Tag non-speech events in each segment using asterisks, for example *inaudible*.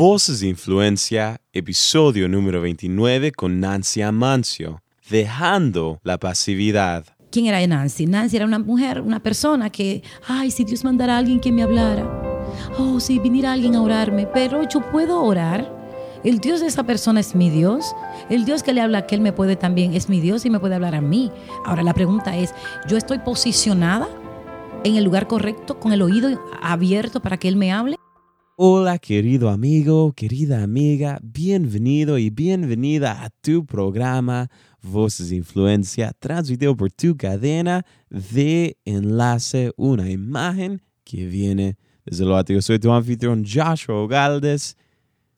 Voces de Influencia, episodio número 29 con Nancy Amancio, dejando la pasividad. ¿Quién era Nancy? Nancy era una mujer, una persona que, ay, si Dios mandara a alguien que me hablara. Oh, si viniera alguien a orarme, pero yo puedo orar. El Dios de esa persona es mi Dios. El Dios que le habla a aquel me puede también, es mi Dios y me puede hablar a mí. Ahora la pregunta es, ¿yo estoy posicionada en el lugar correcto, con el oído abierto para que Él me hable? Hola querido amigo, querida amiga, bienvenido y bienvenida a tu programa Voces Influencia, transmitido por tu cadena de enlace, una imagen que viene desde lo alto. Yo soy tu anfitrión Joshua Galdes.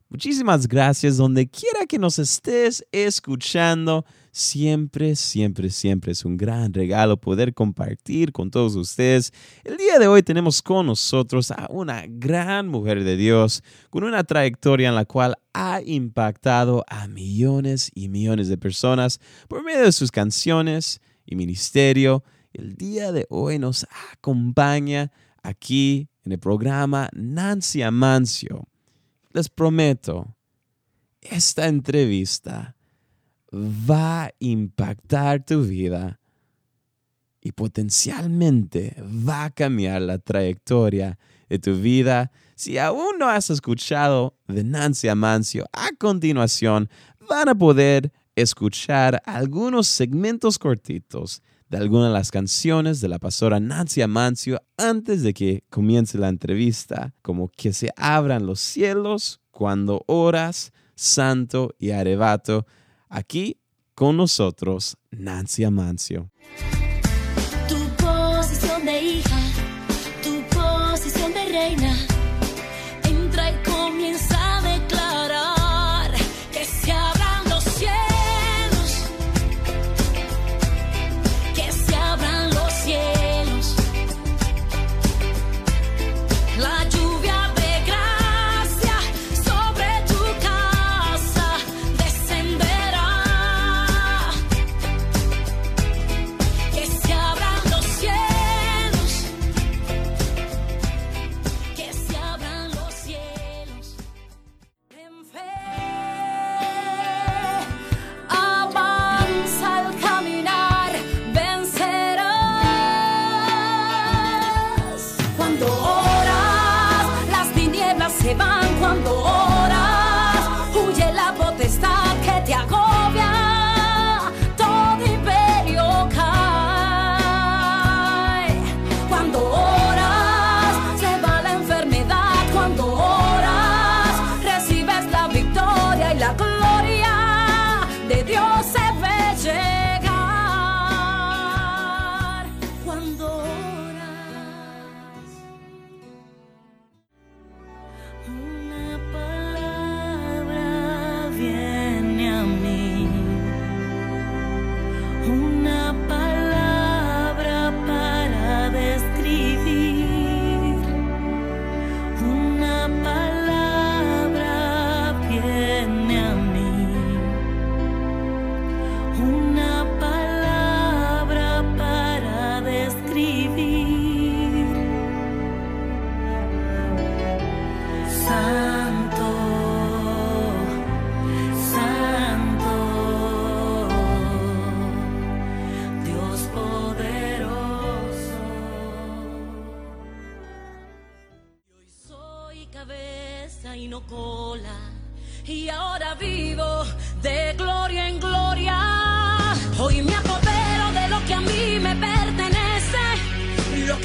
Muchísimas gracias donde quiera que nos estés escuchando. Siempre, siempre, siempre es un gran regalo poder compartir con todos ustedes. El día de hoy tenemos con nosotros a una gran mujer de Dios con una trayectoria en la cual ha impactado a millones y millones de personas por medio de sus canciones y ministerio. El día de hoy nos acompaña aquí en el programa Nancy Amancio les prometo, esta entrevista va a impactar tu vida y potencialmente va a cambiar la trayectoria de tu vida. Si aún no has escuchado de Nancy Amancio, a continuación van a poder escuchar algunos segmentos cortitos de algunas de las canciones de la pastora Nancy Amancio antes de que comience la entrevista, como que se abran los cielos cuando oras, santo y arrebato. Aquí con nosotros, Nancy Amancio. Tu posición de hija, tu posición de reina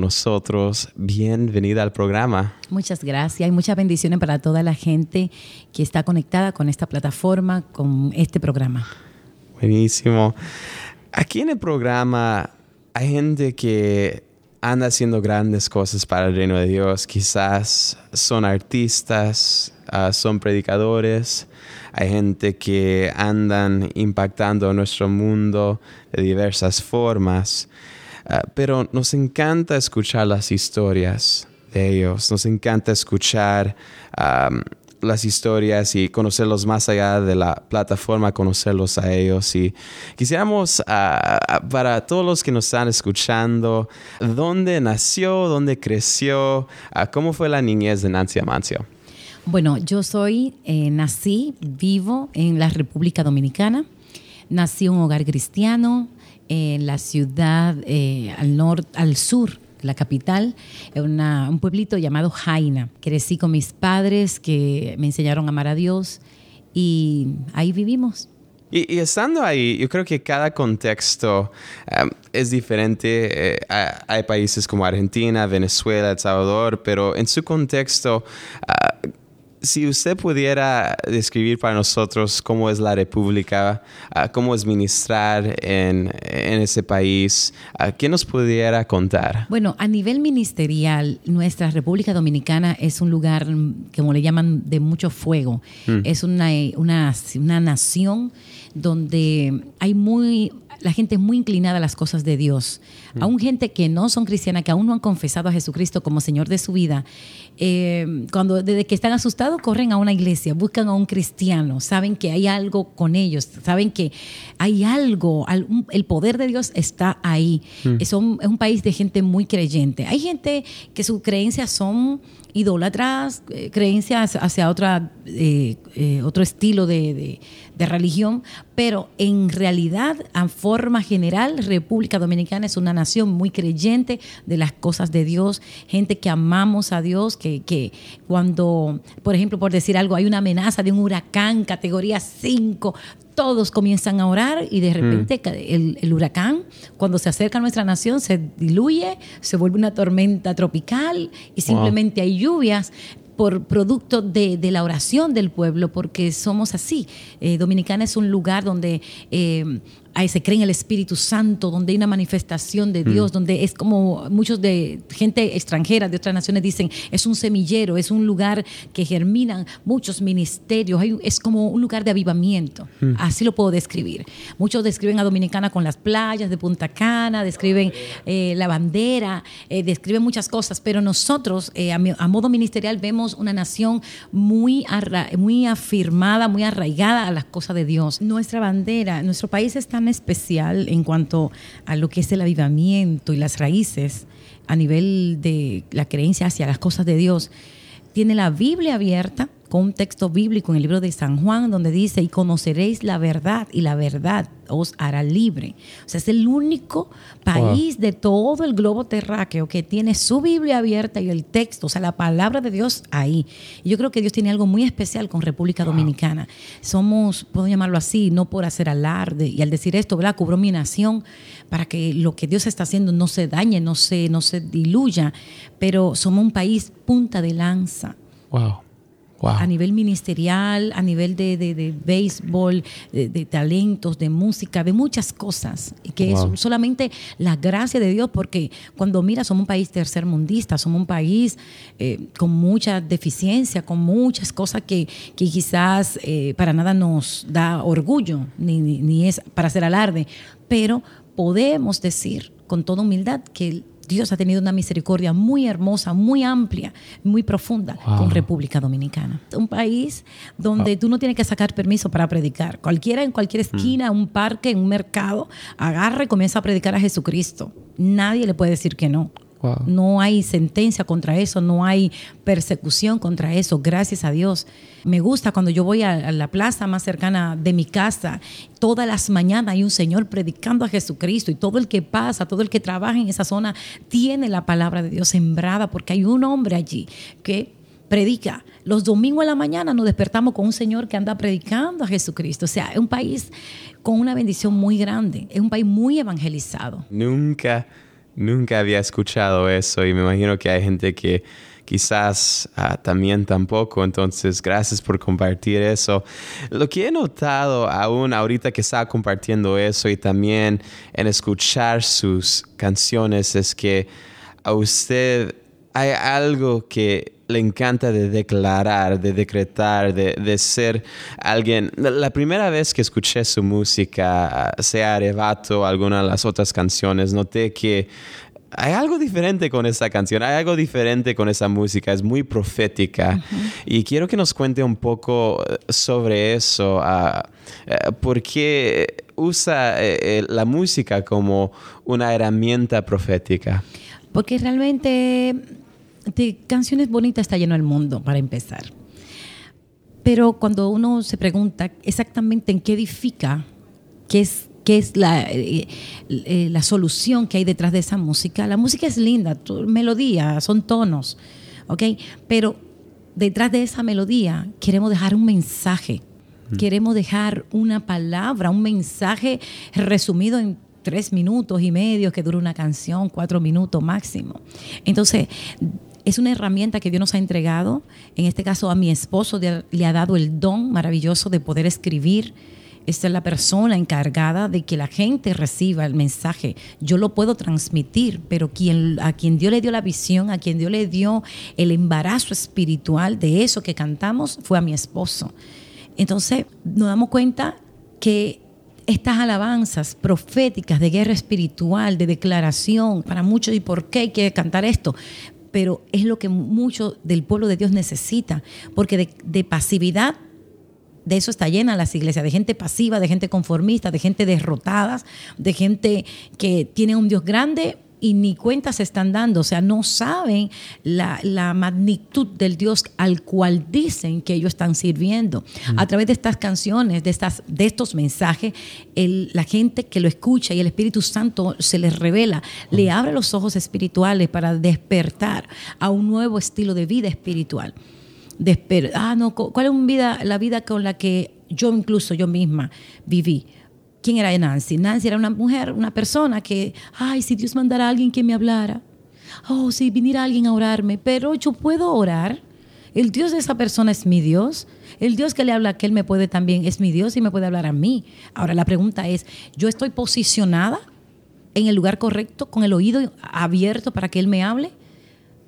nosotros. Bienvenida al programa. Muchas gracias y muchas bendiciones para toda la gente que está conectada con esta plataforma, con este programa. Buenísimo. Aquí en el programa hay gente que anda haciendo grandes cosas para el reino de Dios. Quizás son artistas, ah, son predicadores, hay gente que andan impactando nuestro mundo de diversas formas. Ah, pero nos encanta escuchar las historias de ellos, nos encanta escuchar las historias y conocerlos más allá de la plataforma, conocerlos a ellos. Y quisiéramos, ah, para todos los que nos están escuchando, ¿dónde nació, dónde creció, ah, cómo fue la niñez de Nancy Amancio? Bueno, yo soy, eh, nací, vivo en la República Dominicana. Nací en un hogar cristiano en la ciudad eh, al norte, al sur la capital, una, un pueblito llamado Jaina. Crecí con mis padres que me enseñaron a amar a Dios y ahí vivimos. Y, estando ahí, yo creo que cada contexto um, es diferente. Eh, hay países como Argentina, Venezuela, El Salvador, pero en su contexto, si usted pudiera describir para nosotros cómo es la República, ah, cómo es ministrar en, ese país, ah, ¿qué nos pudiera contar? Bueno, a nivel ministerial, nuestra República Dominicana es un lugar, como le llaman, de mucho fuego. Mm. Es una, una, una nación donde hay muy la gente es muy inclinada a las cosas de Dios. Mm. Aún gente que no son cristianas, que aún no han confesado a Jesucristo como Señor de su vida, eh, cuando desde que están asustados corren a una iglesia, buscan a un cristiano, saben que hay algo con ellos, saben que hay algo, el poder de Dios está ahí. Mm. Es, un, es un país de gente muy creyente. Hay gente que sus creencias son idólatras, eh, creencias hacia otra, eh, eh, otro estilo de, religión, pero en realidad, a forma general, República Dominicana es una nación muy creyente de las cosas de Dios, gente que amamos a Dios, que, que cuando, por ejemplo, por decir algo, hay una amenaza de un huracán categoría 5, todos comienzan a orar y de repente mm. el, huracán, cuando se acerca a nuestra nación, se diluye, se vuelve una tormenta tropical y simplemente hay lluvias por producto de, la oración del pueblo, porque somos así. Eh, Dominicana es un lugar donde eh, ahí se cree en el Espíritu Santo, donde hay una manifestación de Dios, mm. donde es como muchos de gente extranjera de otras naciones dicen, es un semillero, es un lugar que germinan muchos ministerios, es como un lugar de avivamiento, mm. así lo puedo describir. Muchos describen a Dominicana con las playas de Punta Cana, describen eh, la bandera, eh, describen muchas cosas, pero nosotros eh, a, modo ministerial vemos una nación muy, muy afirmada, muy arraigada a las cosas de Dios. Nuestra bandera, nuestro país está especial en cuanto a lo que es el avivamiento y las raíces a nivel de la creencia hacia las cosas de Dios, tiene la Biblia abierta con un texto bíblico en el libro de San Juan donde dice, y conoceréis la verdad y la verdad os hará libre. O sea, es el único país de todo el globo terráqueo que tiene su Biblia abierta y el texto, o sea, la palabra de Dios ahí. Y yo creo que Dios tiene algo muy especial con República Dominicana. Somos, puedo llamarlo así, no por hacer alarde. Y al decir esto, ¿verdad? Cubró mi nación para que lo que Dios está haciendo no se dañe, no se, no se diluya. Pero somos un país punta de lanza. Wow a nivel ministerial, a nivel de, de, béisbol, de, talentos, de música, de muchas cosas, que es solamente la gracia de Dios, porque cuando mira, somos un país tercermundista, somos un país eh, con mucha deficiencia, con muchas cosas que, que quizás eh, para nada nos da orgullo, ni, ni es para hacer alarde, pero podemos decir con toda humildad que Dios ha tenido una misericordia muy hermosa, muy amplia, muy profunda con República Dominicana. Un país donde tú no tienes que sacar permiso para predicar. Cualquiera en cualquier mm. esquina, un parque, en un mercado, agarra y comienza a predicar a Jesucristo. Nadie le puede decir que no. No hay sentencia contra eso, no hay persecución contra eso, gracias a Dios. Me gusta cuando yo voy a, la plaza más cercana de mi casa, todas las mañanas hay un Señor predicando a Jesucristo y todo el que pasa, todo el que trabaja en esa zona tiene la palabra de Dios sembrada porque hay un hombre allí que predica. Los domingos en la mañana nos despertamos con un Señor que anda predicando a Jesucristo. O sea, es un país con una bendición muy grande, es un país muy evangelizado. Nunca Nunca había escuchado eso y me imagino que hay gente que quizás ah, también tampoco. Entonces, gracias por compartir eso. Lo que he notado aún ahorita que estaba compartiendo eso y también en escuchar sus canciones es que a usted hay algo que le encanta de declarar, de decretar, de, de, ser alguien. La primera vez que escuché su música, sea Arrebato, alguna de las otras canciones, noté que hay algo diferente con esa canción, hay algo diferente con esa música, es muy profética. Y quiero que nos cuente un poco eh, sobre eso, uh, uh, por qué usa uh, la música como una herramienta profética. Porque realmente de canciones bonitas está lleno el mundo, para empezar. Pero cuando uno se pregunta exactamente en qué edifica, qué es qué es la, eh, eh, la solución que hay detrás de esa música. La música es linda, melodía, son tonos, ¿ok? Pero detrás de esa melodía queremos dejar un mensaje, mm. queremos dejar una palabra, un mensaje resumido en tres minutos y medio que dura una canción, cuatro minutos máximo. Entonces, es una herramienta que Dios nos ha entregado. En este caso, a mi esposo le ha dado el don maravilloso de poder escribir esta es la persona encargada de que la gente reciba el mensaje. Yo lo puedo transmitir, pero a quien Dios le dio la visión, a quien Dios le dio el embarazo espiritual de eso que cantamos, fue a mi esposo. Entonces nos damos cuenta que estas alabanzas proféticas de guerra espiritual, de declaración, para muchos, ¿y por qué hay que cantar esto? Pero es lo que mucho del pueblo de Dios necesita, porque de, de pasividad de eso está llena las iglesias, de gente pasiva, de gente conformista, de gente derrotada, de gente que tiene un Dios grande y ni cuenta se están dando, o sea, no saben la, magnitud del Dios al cual dicen que ellos están sirviendo. A través de estas canciones, de, estas, de estos mensajes, la gente que lo escucha y el Espíritu Santo se les revela, le abre los ojos espirituales para despertar a un nuevo estilo de vida espiritual de ah, no, ¿cuál es vida, la vida con la que yo incluso yo misma viví? ¿Quién era Nancy? Nancy era una mujer, una persona que, ay, si Dios mandara a alguien que me hablara, oh, si viniera alguien a orarme, pero yo puedo orar. El Dios de esa persona es mi Dios. El Dios que le habla a aquel me puede también, es mi Dios y me puede hablar a mí. Ahora la pregunta es, ¿yo estoy posicionada en el lugar correcto, con el oído abierto para que Él me hable?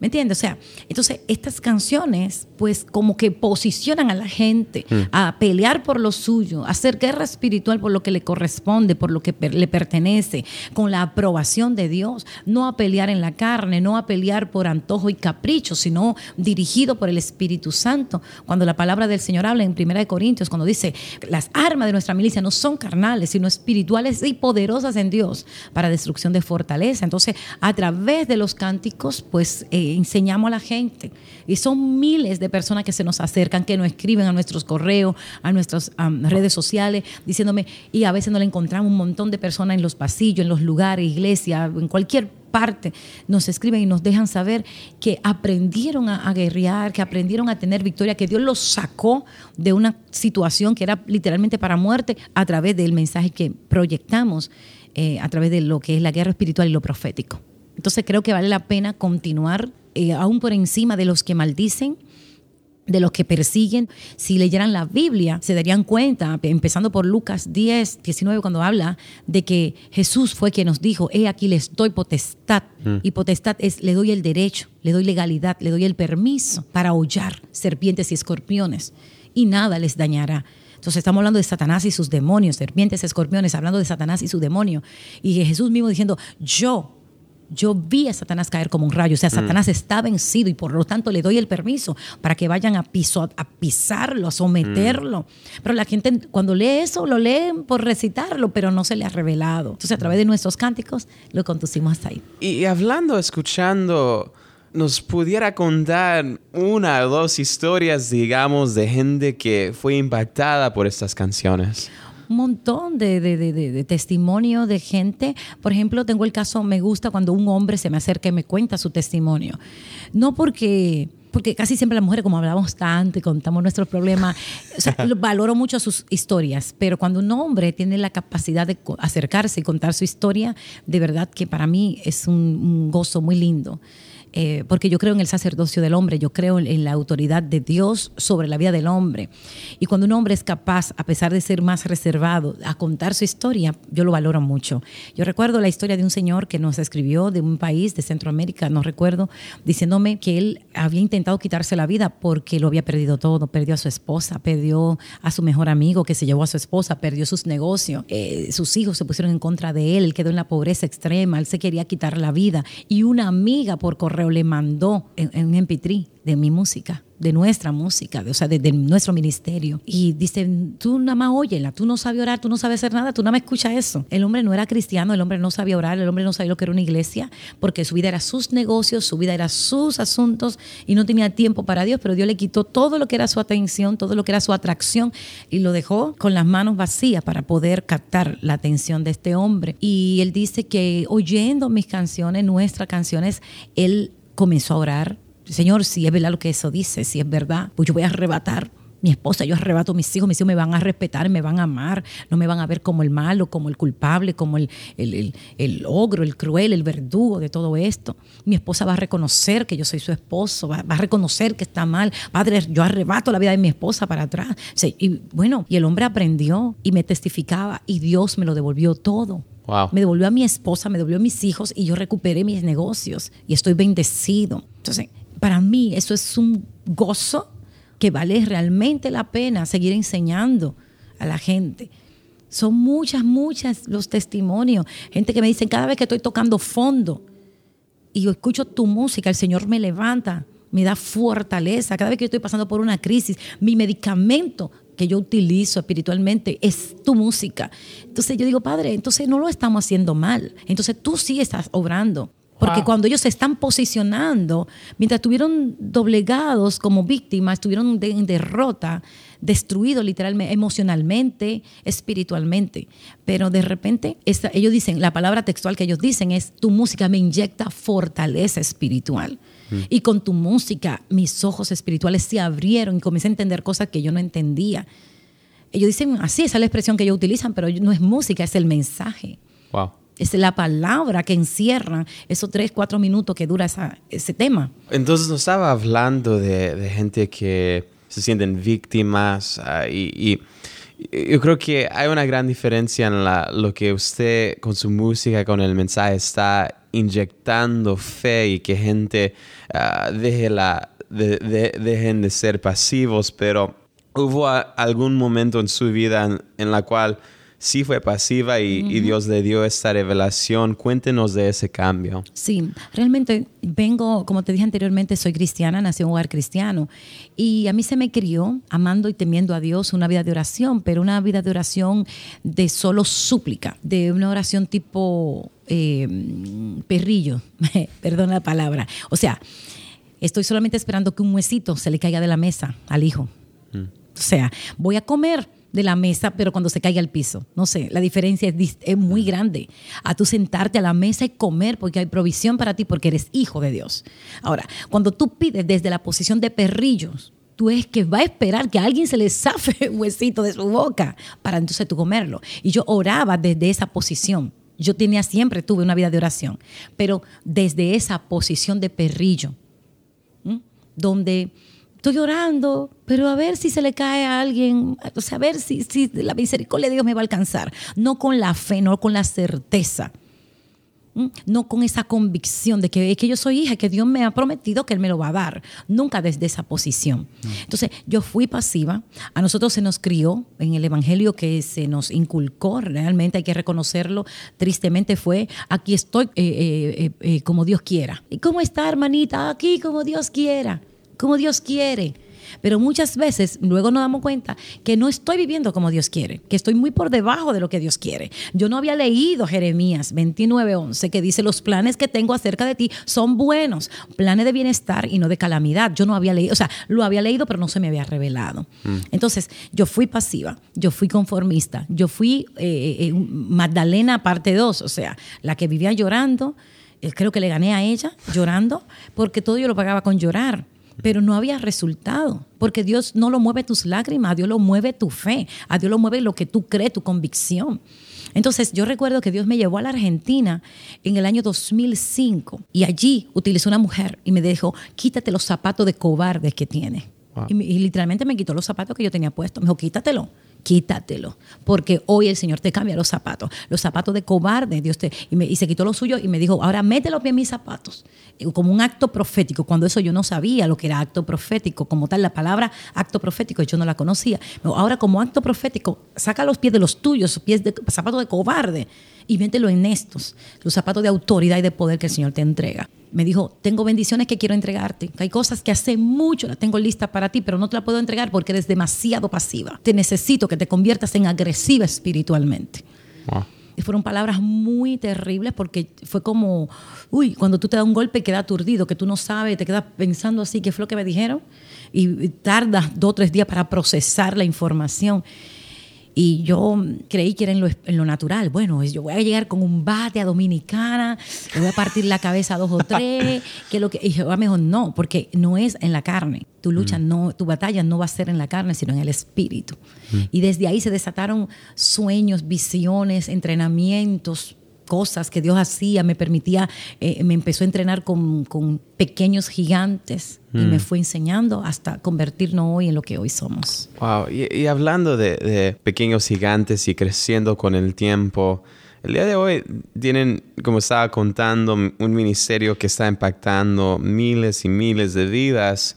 ¿Me entiendes? O sea, entonces estas canciones pues como que posicionan a la gente mm. a pelear por lo suyo, a hacer guerra espiritual por lo que le corresponde, por lo que le pertenece, con la aprobación de Dios, no a pelear en la carne, no a pelear por antojo y capricho, sino dirigido por el Espíritu Santo. Cuando la palabra del Señor habla en 1 Corintios, cuando dice, las armas de nuestra milicia no son carnales, sino espirituales y poderosas en Dios para destrucción de fortaleza. Entonces, a través de los cánticos, pues... Eh, enseñamos a la gente. Y son miles de personas que se nos acercan, que nos escriben a nuestros correos, a nuestras redes sociales, diciéndome, y a veces nos encontramos un montón de personas en los pasillos, en los lugares, iglesia, en cualquier parte, nos escriben y nos dejan saber que aprendieron a, guerrear, que aprendieron a tener victoria, que Dios los sacó de una situación que era literalmente para muerte a través del mensaje que proyectamos, eh, a través de lo que es la guerra espiritual y lo profético. Entonces creo que vale la pena continuar eh, aún por encima de los que maldicen, de los que persiguen. Si leyeran la Biblia, se darían cuenta, empezando por Lucas 10, 19, cuando habla de que Jesús fue quien nos dijo, he aquí les doy potestad. Mm. Y potestad es, le doy el derecho, le doy legalidad, le doy el permiso para hollar serpientes y escorpiones. Y nada les dañará. Entonces estamos hablando de Satanás y sus demonios, serpientes, escorpiones, hablando de Satanás y su demonio. Y Jesús mismo diciendo, yo yo vi a Satanás caer como un rayo. O sea, mm. Satanás está vencido y por lo tanto le doy el permiso para que vayan a, piso, a pisarlo, a someterlo. Mm. Pero la gente cuando lee eso, lo leen por recitarlo, pero no se le ha revelado. Entonces, a través de nuestros cánticos, lo conducimos hasta ahí. Y hablando, escuchando, nos pudiera contar una o dos historias, digamos, de gente que fue impactada por estas canciones un montón de, de, de, de testimonio de gente. Por ejemplo, tengo el caso, me gusta cuando un hombre se me acerca y me cuenta su testimonio. No porque porque casi siempre las mujeres, como hablamos tanto y contamos nuestros problemas, *laughs* valoro mucho sus historias, pero cuando un hombre tiene la capacidad de acercarse y contar su historia, de verdad que para mí es un, gozo muy lindo. Eh, porque yo creo en el sacerdocio del hombre, yo creo en, la autoridad de Dios sobre la vida del hombre. Y cuando un hombre es capaz, a pesar de ser más reservado, a contar su historia, yo lo valoro mucho. Yo recuerdo la historia de un señor que nos escribió de un país de Centroamérica, no recuerdo, diciéndome que él había intentado quitarse la vida porque lo había perdido todo, perdió a su esposa, perdió a su mejor amigo que se llevó a su esposa, perdió sus negocios, eh, sus hijos se pusieron en contra de él, él quedó en la pobreza extrema, él se quería quitar la vida y una amiga por correo le mandó en, un MP3 de mi música, de nuestra música, de, o sea, de, nuestro ministerio. Y dicen, tú nada más óyela, tú no sabes orar, tú no sabes hacer nada, tú nada más escucha eso. El hombre no era cristiano, el hombre no sabía orar, el hombre no sabía lo que era una iglesia, porque su vida era sus negocios, su vida era sus asuntos y no tenía tiempo para Dios, pero Dios le quitó todo lo que era su atención, todo lo que era su atracción y lo dejó con las manos vacías para poder captar la atención de este hombre. Y él dice que oyendo mis canciones, nuestras canciones, él comenzó a orar, Señor, si es verdad lo que eso dice, si es verdad, pues yo voy a arrebatar mi esposa, yo arrebato mis hijos, mis hijos me van a respetar, me van a amar, no me van a ver como el malo, como el culpable, como el, el, el, ogro, el cruel, el verdugo de todo esto. Mi esposa va a reconocer que yo soy su esposo, va, a reconocer que está mal. Padre, yo arrebato la vida de mi esposa para atrás. Y bueno, y el hombre aprendió y me testificaba y Dios me lo devolvió todo. Me devolvió a mi esposa, me devolvió a mis hijos y yo recuperé mis negocios y estoy bendecido. Entonces, para mí eso es un gozo que vale realmente la pena seguir enseñando a la gente. Son muchas, muchas los testimonios. Gente que me dicen, cada vez que estoy tocando fondo y yo escucho tu música, el Señor me levanta, me da fortaleza. Cada vez que estoy pasando por una crisis, mi medicamento que yo utilizo espiritualmente es tu música. Entonces yo digo, Padre, entonces no lo estamos haciendo mal. Entonces tú sí estás obrando. Porque Wow. cuando ellos se están posicionando, mientras estuvieron doblegados como víctimas, estuvieron de- en derrota, destruidos literalmente, emocionalmente, espiritualmente. Pero de repente, esta- ellos dicen, la palabra textual que ellos dicen es, tu música me inyecta fortaleza espiritual. Y con tu música, mis ojos espirituales se abrieron y comencé a entender cosas que yo no entendía. Ellos dicen así, esa es la expresión que ellos utilizan, pero no es música, es el mensaje. Wow. Es la palabra que encierra esos tres, cuatro minutos que dura esa- ese tema. Entonces nos estaba hablando de, de gente que se sienten víctimas y, y- y yo creo que hay una gran diferencia en la- lo que usted con su música, con el mensaje está inyectando fe y que gente ah, deje la, de- de- dejen de ser pasivos, pero hubo algún momento en su vida en, en la cual sí fue pasiva y, y Dios le dio esta revelación. Cuéntenos de ese cambio. Sí, realmente vengo, como te dije anteriormente, soy cristiana, nací en un hogar cristiano y a mí se me crió amando y temiendo a Dios una vida de oración, pero una vida de oración de solo súplica, de una oración tipo eh, perrillo, *laughs* perdón la palabra. O sea, estoy solamente esperando que un huesito se le caiga de la mesa al hijo. O sea, voy a comer de la mesa, pero cuando se caiga al piso. No sé, la diferencia es, muy grande. A tú sentarte a la mesa y comer porque hay provisión para ti, porque eres hijo de Dios. Ahora, cuando tú pides desde la posición de perrillos, tú es que va a esperar que a alguien se le zafe *laughs* un huesito de su boca para entonces tú comerlo. Y yo oraba desde esa posición. Yo tenía siempre, tuve una vida de oración, pero desde esa posición de perrillo donde estoy orando, pero a ver si se le cae a alguien, o sea, a ver si, si la misericordia de Dios me va a alcanzar. No con la fe, no con la certeza. ¿Mm? No con esa convicción de que, que yo soy hija, que Dios me ha prometido que Él me lo va a dar. Nunca desde esa posición. Entonces, yo fui pasiva. A nosotros se nos crió en el Evangelio que se nos inculcó, realmente hay que reconocerlo, tristemente fue, aquí estoy eh, eh, eh, eh, como Dios quiera. ¿Y cómo está, hermanita? Aquí como Dios quiera, como Dios quiere. Pero muchas veces luego nos damos cuenta que no estoy viviendo como Dios quiere, que estoy muy por debajo de lo que Dios quiere. Yo no había leído Jeremías 29:11 que dice los planes que tengo acerca de ti son buenos, planes de bienestar y no de calamidad. Yo no había leído, o sea, lo había leído pero no se me había revelado. Entonces, yo fui pasiva, yo fui conformista, yo fui eh, eh, Magdalena parte 2, o sea, la que vivía llorando, eh, creo que le gané a ella llorando porque todo yo lo pagaba con llorar pero no había resultado, porque Dios no lo mueve tus lágrimas, a Dios lo mueve tu fe, a Dios lo mueve lo que tú crees, tu convicción. Entonces yo recuerdo que Dios me llevó a la Argentina en el año 2005 y allí utilizó una mujer y me dijo, quítate los zapatos de cobardes que tienes. Wow. Y, y literalmente me quitó los zapatos que yo tenía puestos. Me dijo, quítatelo, quítatelo. Porque hoy el Señor te cambia los zapatos. Los zapatos de cobarde, Dios te... Y, me- se quitó los suyos y me dijo, ahora mete los pies en mis zapatos. Y Como un acto profético. Cuando eso yo no sabía lo que era acto profético. Como tal, la palabra acto profético yo no la conocía. Ahora como acto profético, saca los pies de los tuyos, pies de zapatos de cobarde y mételo en estos, los zapatos de autoridad y de poder que el Señor te entrega. Me dijo, tengo bendiciones que quiero entregarte. Hay cosas que hace mucho las tengo listas para ti, pero no te las puedo entregar porque eres demasiado pasiva. Te necesito que te conviertas en agresiva espiritualmente. Wow. Y fueron palabras muy terribles porque fue como, uy, cuando tú te das un golpe y quedas aturdido, que tú no sabes, te quedas pensando así, ¿qué fue lo que me dijeron? Y y tardas dos o tres días para procesar la información. Y yo creí que era en lo, en lo natural. Bueno, yo voy a llegar con un bate a Dominicana, le voy a partir la cabeza a dos o tres. Que lo que, y Jehová me dijo, no, porque no es en la carne. Tu lucha, no, tu batalla no va a ser en la carne, sino en el espíritu. Y desde ahí se desataron sueños, visiones, entrenamientos, cosas que Dios hacía, me permitía, eh, me empezó a entrenar con, con pequeños gigantes y me fue enseñando hasta convertirnos hoy en lo que hoy somos. Wow, y, y hablando de, de pequeños gigantes y creciendo con el tiempo, el día de hoy tienen, como estaba contando, un ministerio que está impactando miles y miles de vidas,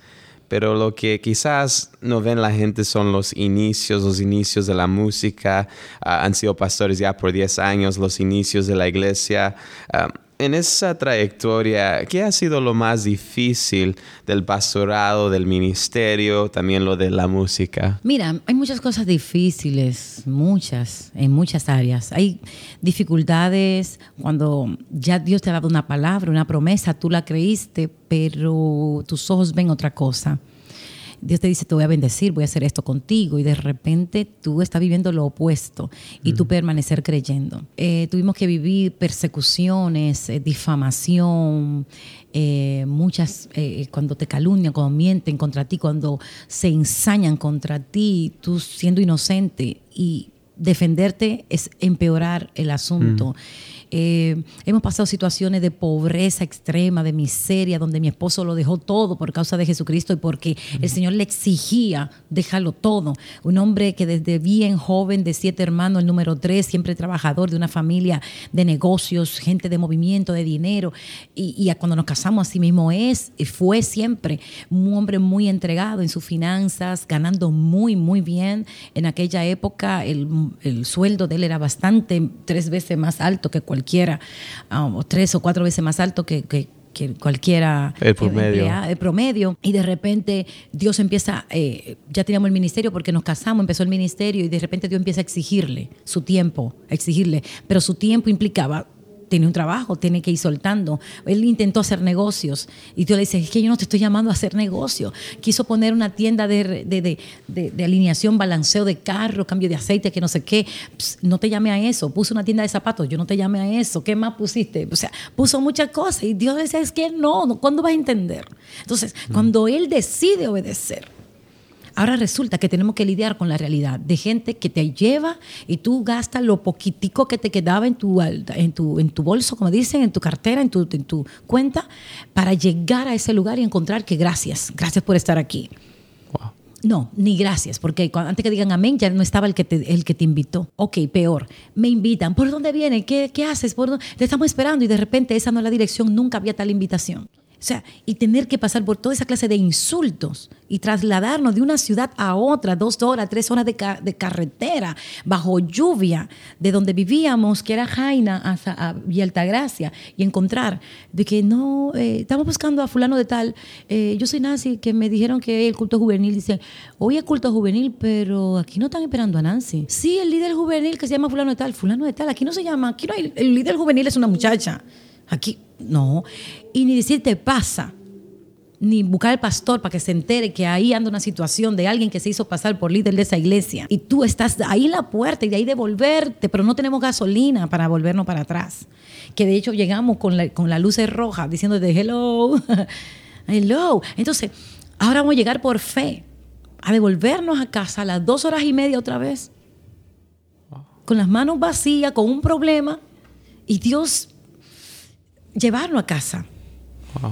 pero lo que quizás no ven la gente son los inicios, los inicios de la música. Ah, han sido pastores ya por 10 años, los inicios de la iglesia. Ah, en esa trayectoria, ¿qué ha sido lo más difícil del pastorado, del ministerio, también lo de la música? Mira, hay muchas cosas difíciles, muchas, en muchas áreas. Hay dificultades cuando ya Dios te ha dado una palabra, una promesa, tú la creíste, pero tus ojos ven otra cosa. Dios te dice, te voy a bendecir, voy a hacer esto contigo, y de repente tú estás viviendo lo opuesto y tú permanecer creyendo. Eh, tuvimos que vivir persecuciones, eh, difamación, eh, muchas, cuando te calumnian, cuando mienten contra ti, cuando se ensañan contra ti, tú siendo inocente y defenderte es empeorar el asunto. Eh, hemos pasado situaciones de pobreza extrema, de miseria, donde mi esposo lo dejó todo por causa de Jesucristo y porque el Señor le exigía dejarlo todo. Un hombre que desde bien joven, de siete hermanos, el número tres, siempre trabajador de una familia de negocios, gente de movimiento, de dinero. Y, cuando nos casamos, así mismo es, fue siempre un hombre muy entregado en sus finanzas, ganando muy, muy bien. En aquella época el, el sueldo de él era bastante, tres veces más alto que cualquiera, o tres o cuatro veces más alto que, que- que cualquiera El promedio. el promedio y de repente Dios empieza eh, ya teníamos el ministerio porque nos casamos empezó el ministerio y de repente Dios empieza a exigirle su tiempo a exigirle pero su tiempo implicaba tiene un trabajo, tiene que ir soltando. Él intentó hacer negocios y Dios le dice, es que yo no te estoy llamando a hacer negocio. Quiso poner una tienda de, de- de- alineación, balanceo de carro, cambio de aceite, que no sé qué. No te llame a eso. Puso una tienda de zapatos, yo no te llame a eso. ¿Qué más pusiste? O sea, puso muchas cosas y Dios decía, es que no, no, ¿cuándo vas a entender? Entonces, cuando Él decide obedecer, Ahora resulta que tenemos que lidiar con la realidad de gente que te lleva y tú gastas lo poquitico que te quedaba en tu, en tu, en tu bolso, como dicen, en tu cartera, en tu, en tu cuenta, para llegar a ese lugar y encontrar que gracias, gracias por estar aquí. Wow. No, ni gracias, porque antes que digan amén, ya no estaba el que te, el que te invitó. Ok, peor, me invitan. ¿Por dónde viene? ¿Qué, qué haces? ¿Por dónde? Te estamos esperando y de repente esa no es la dirección, nunca había tal invitación. O sea, y tener que pasar por toda esa clase de insultos y trasladarnos de una ciudad a otra, dos horas, tres horas de, ca- de carretera, bajo lluvia, de donde vivíamos, que era Jaina, hasta a Villa Altagracia, y encontrar de que no, eh, estamos buscando a fulano de tal, eh, yo soy Nancy, que me dijeron que el culto juvenil, dice, hoy es culto juvenil, pero aquí no están esperando a Nancy. Sí, el líder juvenil que se llama fulano de tal, fulano de tal, aquí no se llama, aquí no hay, el líder juvenil es una muchacha. Aquí, no. Y ni decir te pasa, ni buscar al pastor para que se entere que ahí anda una situación de alguien que se hizo pasar por líder de esa iglesia. Y tú estás ahí en la puerta y de ahí devolverte, pero no tenemos gasolina para volvernos para atrás. Que de hecho llegamos con la, con la luz roja diciendo de hello, *laughs* hello. Entonces, ahora vamos a llegar por fe a devolvernos a casa a las dos horas y media otra vez con las manos vacías, con un problema, y Dios llevarlo a casa.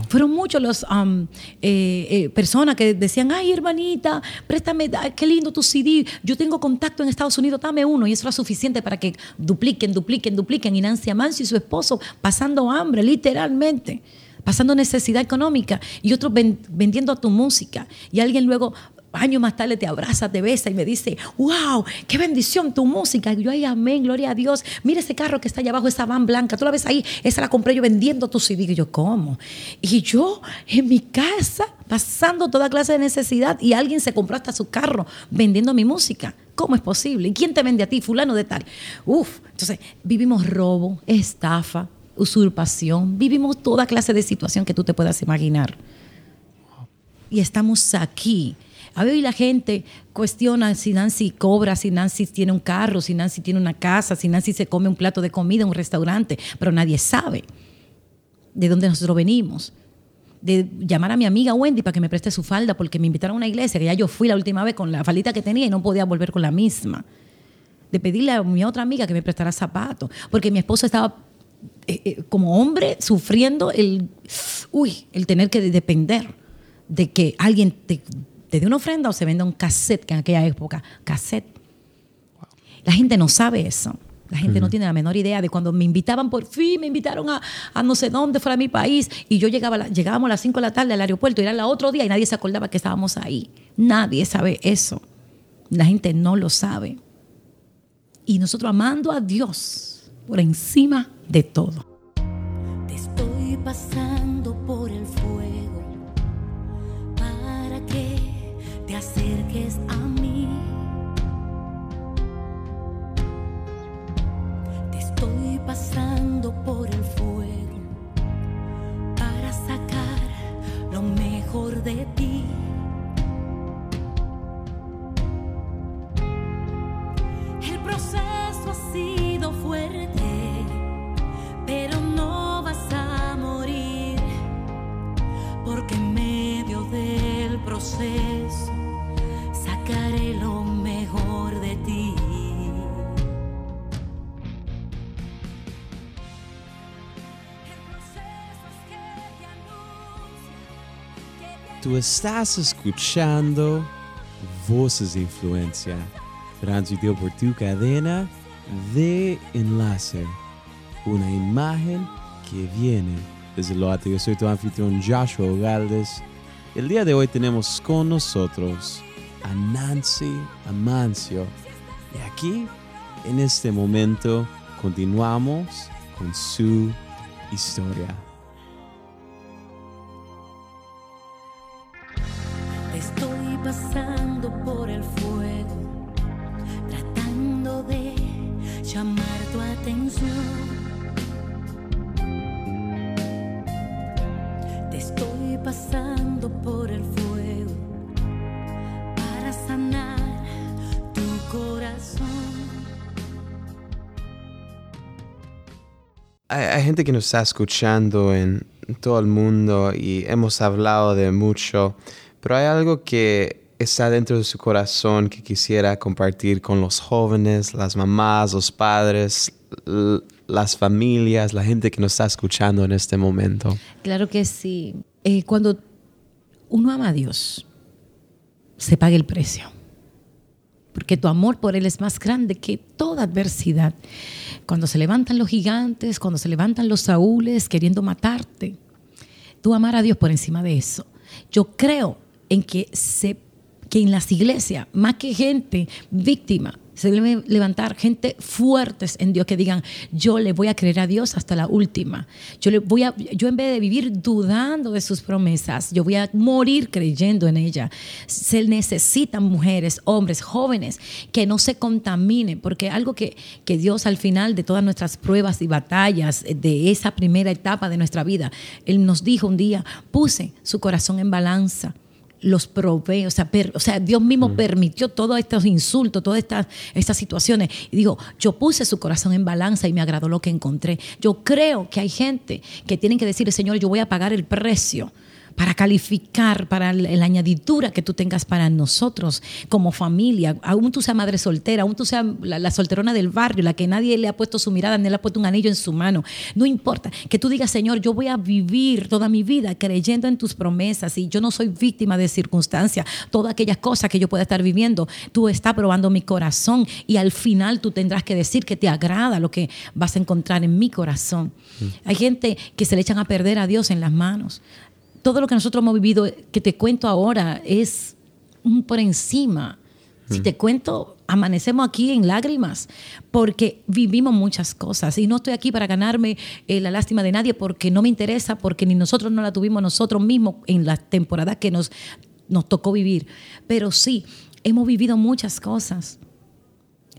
Fueron muchos los um, eh, eh, personas que decían, ay hermanita, préstame, qué lindo tu CD, yo tengo contacto en Estados Unidos, dame uno. Y eso era suficiente para que dupliquen, dupliquen, dupliquen. Y Nancy Amancio y su esposo pasando hambre, literalmente, pasando necesidad económica. Y otros ven- vendiendo tu música. Y alguien luego, años más tarde, te abraza, te besa y me dice, wow, qué bendición tu música. Y yo, ay, amén, gloria a Dios. Mira ese carro que está allá abajo, esa van blanca, tú la ves ahí, esa la compré yo vendiendo tu CD. Y yo, ¿cómo? Y yo en mi casa, pasando toda clase de necesidad, y alguien se compró hasta su carro vendiendo mi música. ¿Cómo es posible? ¿Y quién te vende a ti? Fulano de tal. Uf, entonces vivimos robo, estafa, usurpación, vivimos toda clase de situación que tú te puedas imaginar y estamos aquí. A ver, y la gente cuestiona si Nancy cobra, si Nancy tiene un carro, si Nancy tiene una casa, si Nancy se come un plato de comida en un restaurante, pero nadie sabe de dónde nosotros venimos. De llamar a mi amiga Wendy para que me preste su falda porque me invitaron a una iglesia que ya yo fui la última vez con la faldita que tenía y no podía volver con la misma. De pedirle a mi otra amiga que me prestara zapatos porque mi esposo estaba eh, eh, como hombre sufriendo el, uy, el tener que depender de que alguien te, te dé una ofrenda o se venda un cassette, que en aquella época, cassette. La gente no sabe eso. La gente no tiene la menor idea de cuando me invitaban, por fin me invitaron a, a no sé dónde, fuera de mi país, y yo llegaba, la- llegábamos a las 5 de la tarde al aeropuerto, y era el otro día y nadie se acordaba que estábamos ahí. Nadie sabe eso. La gente no lo sabe. Y nosotros amando a Dios por encima de todo. Te estoy pasando acerques a mí. Te estoy pasando por el fuego para sacar lo mejor de ti. Tú estás escuchando Voces de Influencia, transmitido por tu cadena de enlace. Una imagen que viene desde lo alto. Yo soy tu anfitrión Joshua Galdes. El día de hoy tenemos con nosotros a Nancy Amancio. Y aquí, en este momento, continuamos con su historia. Gente que nos está escuchando en todo el mundo y hemos hablado de mucho, pero hay algo que está dentro de su corazón que quisiera compartir con los jóvenes, las mamás, los padres, las familias, la gente que nos está escuchando en este momento. Claro que sí. Eh, cuando uno ama a Dios, se paga el precio. Porque tu amor por Él es más grande que toda adversidad. Cuando se levantan los gigantes, cuando se levantan los saúles queriendo matarte, tú amar a Dios por encima de eso. Yo creo en que, que en las iglesias, más que gente víctima, se debe levantar gente fuertes en Dios que digan, yo le voy a creer a Dios hasta la última. Yo, le voy a, yo en vez de vivir dudando de sus promesas, yo voy a morir creyendo en ella. Se necesitan mujeres, hombres, jóvenes que no se contaminen, porque algo que, que Dios al final de todas nuestras pruebas y batallas, eh, de esa primera etapa de nuestra vida, Él nos dijo un día, puse su corazón en balanza los probé, o sea, per- o sea Dios mismo permitió todos estos insultos, todas estas, estas situaciones. Y digo, yo puse su corazón en balanza y me agradó lo que encontré. Yo creo que hay gente que tienen que decirle, Señor, yo voy a pagar el precio para calificar, para la añadidura que tú tengas para nosotros como familia. Aún tú seas madre soltera, aún tú seas la, solterona del barrio, la que nadie le ha puesto su mirada, ni le ha puesto un anillo en su mano. No importa. Que tú digas, Señor, yo voy a vivir toda mi vida creyendo en tus promesas y yo no soy víctima de circunstancias. Todas aquellas cosas que yo pueda estar viviendo, tú estás probando mi corazón y al final tú tendrás que decir que te agrada lo que vas a encontrar en mi corazón. Mm. Hay gente que se le echan a perder a Dios en las manos todo lo que nosotros hemos vivido, que te cuento ahora, es por encima. Si mm. te cuento, amanecemos aquí en lágrimas porque vivimos muchas cosas y no estoy aquí para ganarme eh, la lástima de nadie porque no me interesa, porque ni nosotros no la tuvimos nosotros mismos en la temporada que nos, nos tocó vivir. Pero sí, hemos vivido muchas cosas.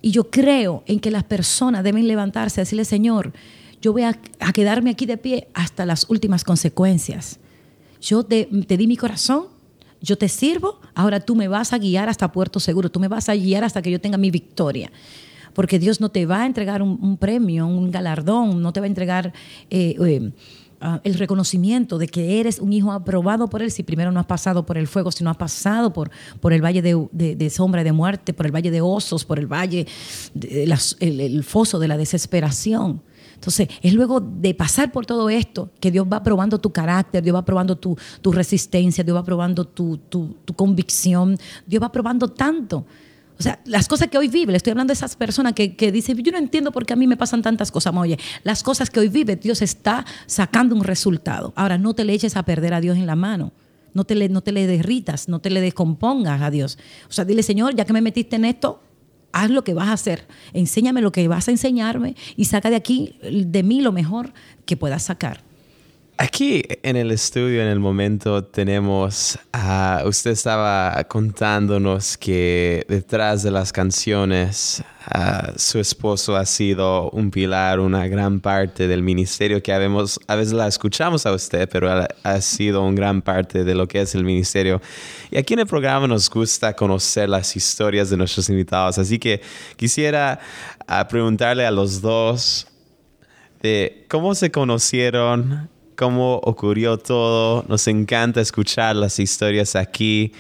Y yo creo en que las personas deben levantarse y decirle, Señor, yo voy a quedarme aquí de pie hasta las últimas consecuencias yo te, di mi corazón, yo te sirvo, ahora tú me vas a guiar hasta Puerto Seguro, tú me vas a guiar hasta que yo tenga mi victoria. Porque Dios no te va a entregar un, premio, un galardón, no te va a entregar eh, eh, ah, el reconocimiento de que eres un hijo aprobado por Él si primero no has pasado por el fuego, si no has pasado por, por el valle de, sombra y de muerte, por el valle de osos, por el valle, el foso de la desesperación. Entonces, es luego de pasar por todo esto que Dios va probando tu carácter, Dios va probando tu, resistencia, Dios va probando tu, convicción, Dios va probando tanto. O sea, las cosas que hoy vive, le estoy hablando de esas personas que, dicen, yo no entiendo por qué a mí me pasan tantas cosas. Oye, las cosas que hoy vive, Dios está sacando un resultado. Ahora, no te le eches a perder a Dios en la mano. No te le, no te le derritas, no te le descompongas a Dios. O sea, dile, Señor, ya que me metiste en esto, haz lo que vas a hacer, enséñame lo que vas a enseñarme y saca de aquí, de mí, lo mejor que puedas sacar. Aquí en el estudio, en el momento, tenemos, a usted estaba contándonos que detrás de las canciones, su esposo ha sido un pilar, una gran parte del ministerio que habemos, a veces la escuchamos a usted, pero ha, sido una gran parte de lo que es el ministerio. Y aquí en el programa nos gusta conocer las historias de nuestros invitados, así que quisiera preguntarle a los dos de cómo se conocieron cómo ocurrió todo. Nos encanta escuchar las historias aquí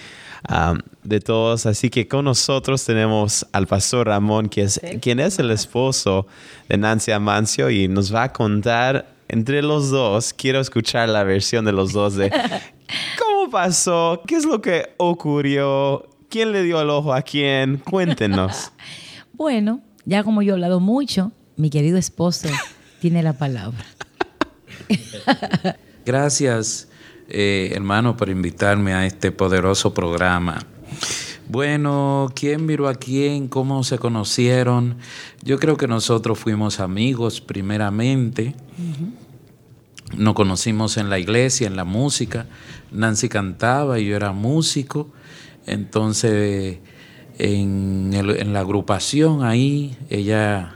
um, de todos. Así que con nosotros tenemos al pastor Ramón, que es, quien es el esposo de Nancy Amancio y nos va a contar entre los dos. Quiero escuchar la versión de los dos de *laughs* cómo pasó, qué es lo que ocurrió, quién le dio el ojo a quién. Cuéntenos. *laughs* bueno, ya como yo he hablado mucho, mi querido esposo tiene la palabra. *laughs* Gracias, eh, hermano, por invitarme a este poderoso programa. Bueno, ¿quién miró a quién? ¿Cómo se conocieron? Yo creo que nosotros fuimos amigos primeramente. Nos conocimos en la iglesia, en la música. Nancy cantaba y yo era músico. Entonces, en, en la agrupación ahí, ella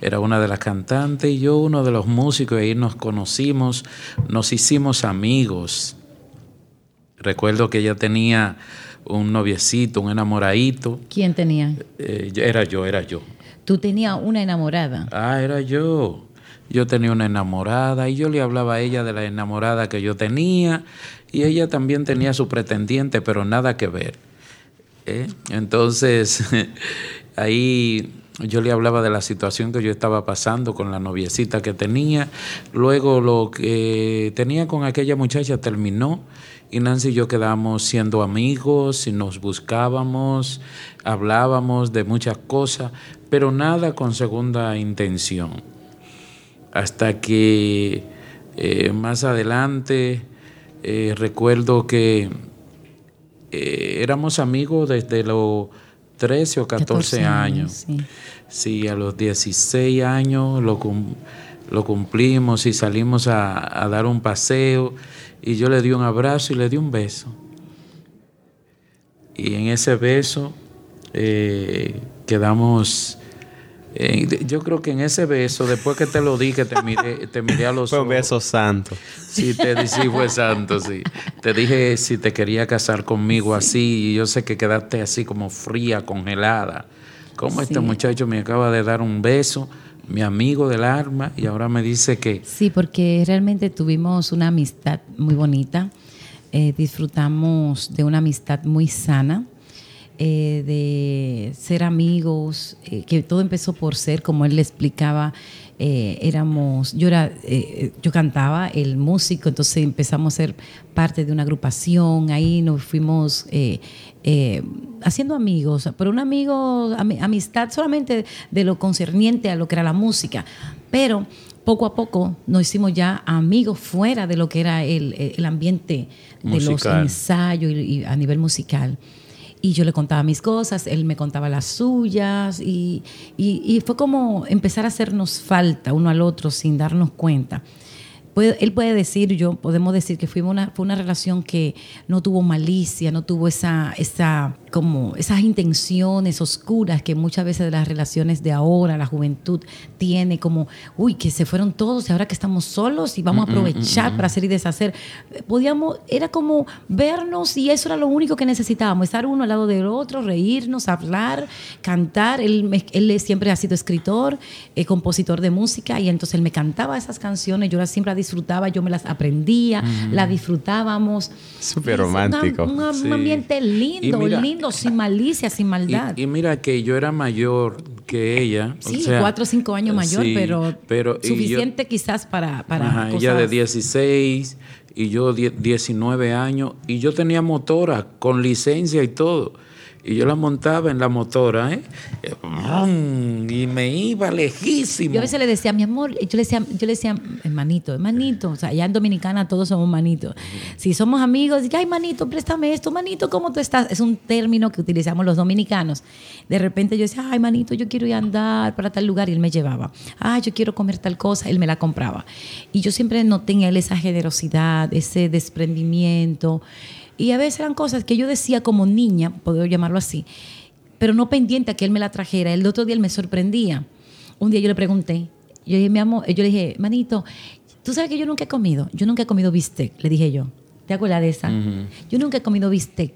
era una de las cantantes y yo uno de los músicos, y ahí nos conocimos, nos hicimos amigos. Recuerdo que ella tenía un noviecito, un enamoradito. ¿Quién tenía? Eh, era yo, era yo. ¿Tú tenías una enamorada? Ah, era yo. Yo tenía una enamorada y yo le hablaba a ella de la enamorada que yo tenía y ella también tenía su pretendiente, pero nada que ver. ¿eh? Entonces, *laughs* ahí yo le hablaba de la situación que yo estaba pasando con la noviecita que tenía. Luego lo que tenía con aquella muchacha terminó y Nancy y yo quedamos siendo amigos y nos buscábamos, hablábamos de muchas cosas, pero nada con segunda intención. Hasta que eh, más adelante eh, recuerdo que eh, éramos amigos desde lo 13 o 14, años. sí. a los 16 años lo, lo cumplimos y salimos a, dar un paseo y yo le di un abrazo y le di un beso. Y en ese beso eh, quedamos... Eh, yo creo que en ese beso, después que te lo di, que te miré, te miré a los ojos. Fue un beso santo. Sí, te, sí, fue santo, sí. Te dije si te quería casar conmigo así, y yo sé que quedaste así como fría, congelada. Como este muchacho me acaba de dar un beso, mi amigo del alma, y ahora me dice que... Sí, porque realmente tuvimos una amistad muy bonita. eh, disfrutamos de una amistad muy sana, eh, de ser amigos, eh, que todo empezó por ser, como él le explicaba, eh, éramos, yo era, eh, yo cantaba, el músico, entonces empezamos a ser parte de una agrupación, ahí nos fuimos haciendo amigos, pero un amigo, ami- amistad solamente de lo concerniente a lo que era la música, pero poco a poco nos hicimos ya amigos fuera de lo que era el, el ambiente de los ensayos y, y a nivel musical. Y yo le contaba mis cosas, él me contaba las suyas y, y- fue como empezar a hacernos falta uno al otro sin darnos cuenta. Él puede decir, yo podemos decir que fuimos una, fue una relación que no tuvo malicia, no tuvo esa, esa, como esas intenciones oscuras que muchas veces las relaciones de ahora, la juventud tiene, como, uy, que se fueron todos y ahora que estamos solos y vamos a aprovechar para hacer y deshacer. Podíamos, era como vernos y eso era lo único que necesitábamos, estar uno al lado del otro, reírnos, hablar, cantar. Él, él siempre ha sido escritor, eh, compositor de música y entonces él me cantaba esas canciones, yo las siempre las disfrutaba, yo me las aprendía, las disfrutábamos. Súper una- romántico. Un, Sí. ambiente lindo, mira- lindo, sin malicia, sin maldad. Y, y mira que yo era mayor que ella. o Sí, sea, cuatro o cinco años mayor, sí, pero, pero- y yo- suficiente quizás para, para Ajá, ella de cosas- 16 y yo die- 19 años y yo tenía motora con licencia y todo. Y yo la montaba en la motora, ¿eh? Y me iba lejísimo. Yo a veces le decía, mi amor, yo le decía, yo le decía, hermanito, hermanito, o sea, allá en Dominicana todos somos manitos. Si somos amigos, ay, manito, préstame esto, manito, ¿cómo tú estás? Es un término que utilizamos los dominicanos. De repente yo decía, ay, manito, yo quiero ir a andar para tal lugar y él me llevaba. Ay, yo quiero comer tal cosa, él me la compraba. Y yo siempre noté en él esa generosidad, ese desprendimiento. Y a veces eran cosas que yo decía como niña, puedo llamarlo así, pero no pendiente a que él me la trajera. El otro día él me sorprendía. Un día yo le pregunté, yo dije, mi amor, yo le dije, manito, tú sabes que yo nunca he comido, yo nunca he comido bistec, le dije yo. ¿Te acuerdas de esa? Yo nunca he comido bistec.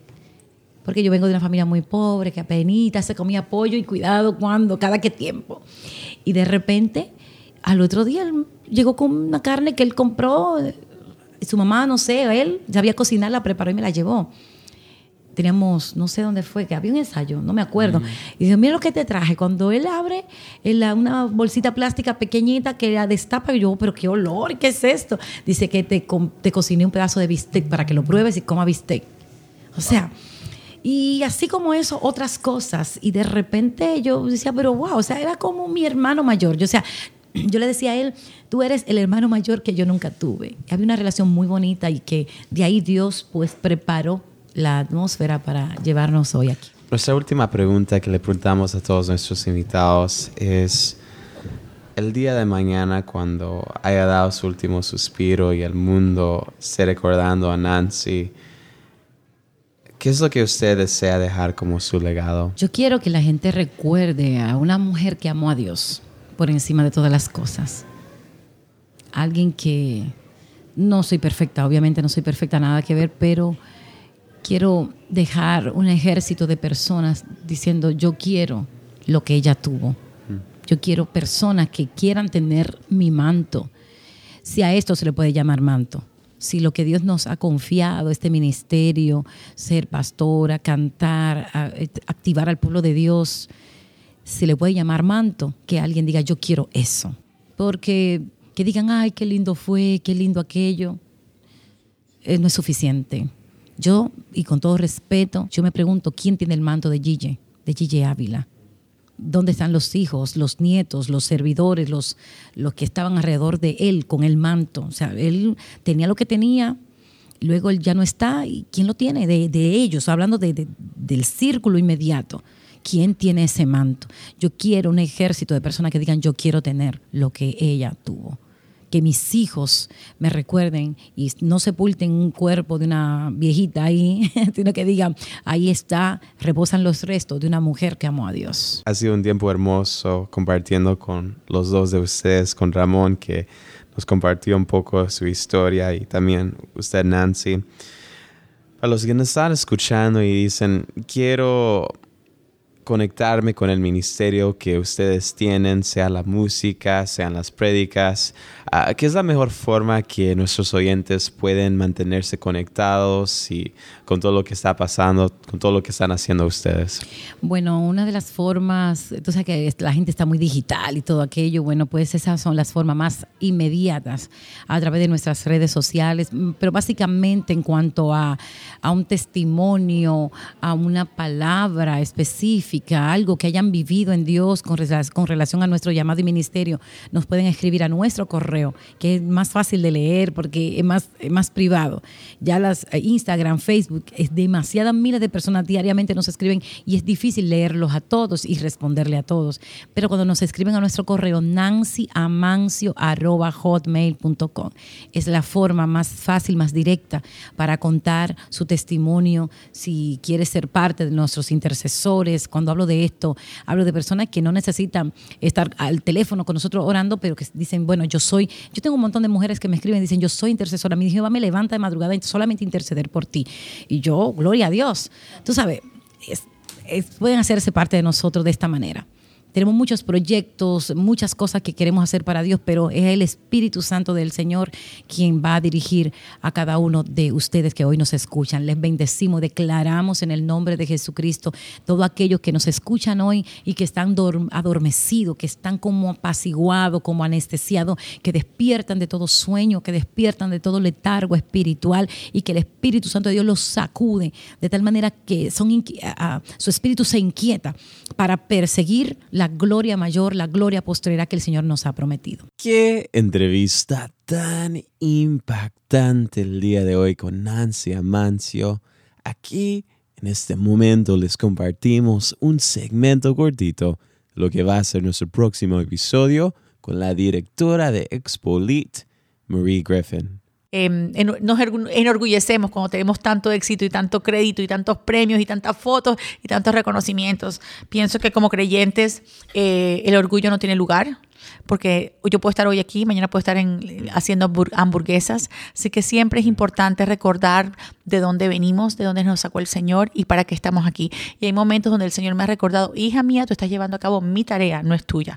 Porque yo vengo de una familia muy pobre, que apenas se comía pollo y cuidado cuándo, cada qué tiempo. Y de repente, al otro día, él llegó con una carne que él compró, su mamá, no sé, él sabía cocinar, la preparó y me la llevó teníamos, no sé dónde fue, que había un ensayo, no me acuerdo. Y dijo, mira lo que te traje. Cuando él abre la- una bolsita plástica pequeñita que la destapa, y yo, pero qué olor, ¿qué es esto? Dice que te, te cociné un pedazo de bistec para que lo pruebes y coma bistec. O sea, y así como eso, otras cosas. Y de repente yo decía, pero wow, o sea, era como mi hermano mayor. Yo, o sea, yo le decía a él, tú eres el hermano mayor que yo nunca tuve. Y había una relación muy bonita y que de ahí Dios pues preparó la atmósfera para llevarnos hoy aquí. Nuestra última pregunta que le preguntamos a todos nuestros invitados es, el día de mañana cuando haya dado su último suspiro y el mundo esté recordando a Nancy, ¿qué es lo que usted desea dejar como su legado? Yo quiero que la gente recuerde a una mujer que amó a Dios por encima de todas las cosas. Alguien que no soy perfecta, obviamente no soy perfecta, nada que ver, pero quiero dejar un ejército de personas diciendo yo quiero lo que ella tuvo. Yo quiero personas que quieran tener mi manto. Si a esto se le puede llamar manto. Si lo que Dios nos ha confiado, este ministerio, ser pastora, cantar, eh, activar al pueblo de Dios, se le puede llamar manto, que alguien diga yo quiero eso. Porque que digan, ay, qué lindo fue, qué lindo aquello, eh, no es suficiente. Yo, y con todo respeto, yo me pregunto, ¿quién tiene el manto de Gille, de Gille Ávila? ¿Dónde están los hijos, los nietos, los servidores, los, los que estaban alrededor de él con el manto? O sea, él tenía lo que tenía, luego él ya no está, ¿y quién lo tiene? De, de ellos, hablando de- de- del círculo inmediato. ¿Quién tiene ese manto? Yo quiero un ejército de personas que digan, yo quiero tener lo que ella tuvo que mis hijos me recuerden y no sepulten un cuerpo de una viejita ahí, *laughs* sino que digan, ahí está, reposan los restos de una mujer que amó a Dios. Ha sido un tiempo hermoso compartiendo con los dos de ustedes, con Ramón, que nos compartió un poco su historia, y también usted, Nancy. Para los que nos están escuchando y dicen, quiero conectarme con el ministerio que ustedes tienen, sea la música, sean las prédicas, ah, ¿qué es la mejor forma que nuestros oyentes pueden mantenerse conectados y con todo lo que está pasando, con todo lo que están haciendo ustedes? Bueno, una de las formas, tú sabes que la gente está muy digital y todo aquello, bueno, pues esas son las formas más inmediatas a través de nuestras redes sociales, mm, pero básicamente en cuanto a, a un testimonio, a una palabra específica, algo que hayan vivido en Dios con, relación a nuestro llamado y ministerio, nos pueden escribir a nuestro correo, que es más fácil de leer porque es más, es más privado. Ya las eh, Instagram, Facebook, es demasiadas miles de personas diariamente nos escriben y es difícil leerlos a todos y responderle a todos. Pero cuando nos escriben a nuestro correo, nancyamancio.hotmail.com, es la forma más fácil, más directa para contar su testimonio, si quiere ser parte de nuestros intercesores. Cuando hablo de esto, hablo de personas que no necesitan estar al teléfono con nosotros orando, pero que dicen, bueno, yo soy, yo tengo un montón de mujeres que me escriben y dicen, yo soy intercesora. Mi Jehová me levanta de madrugada solamente interceder por ti. Y yo, gloria a Dios. Tú sabes, pueden hacerse parte de nosotros de esta manera. Tenemos muchos proyectos, muchas cosas que queremos hacer para Dios, pero es el Espíritu Santo del Señor quien va a dirigir a cada uno de ustedes que hoy nos escuchan. Les bendecimos, declaramos en el nombre de Jesucristo todo aquellos que nos escuchan hoy y que están adormecidos, que están como apaciguados, como anestesiados, que despiertan de todo sueño, que despiertan de todo letargo espiritual y que el Espíritu Santo de Dios los sacude de tal manera que son, su espíritu se inquieta para perseguir la la gloria mayor, la gloria postrera que el Señor nos ha prometido. Qué entrevista tan impactante el día de hoy con Nancy Amancio. Aquí, en este momento, les compartimos un segmento cortito, lo que va a ser nuestro próximo episodio con la directora de Expolit, Marie Griffin. Em, nos enorgullecemos cuando tenemos tanto éxito y tanto crédito y tantos premios y tantas fotos y tantos reconocimientos. Pienso que como creyentes eh, el orgullo no tiene lugar porque yo puedo estar hoy aquí, mañana puedo estar haciendo hamburguesas, así que siempre es importante recordar de dónde venimos, de dónde nos sacó el Señor y para qué estamos aquí. Y hay momentos donde el Señor me ha recordado, hija mía, tú estás llevando a cabo mi tarea, no es tuya.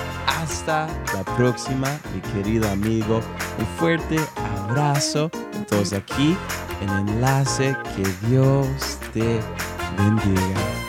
hasta la próxima, mi querido amigo. Un fuerte abrazo. Entonces aquí en enlace, que Dios te bendiga.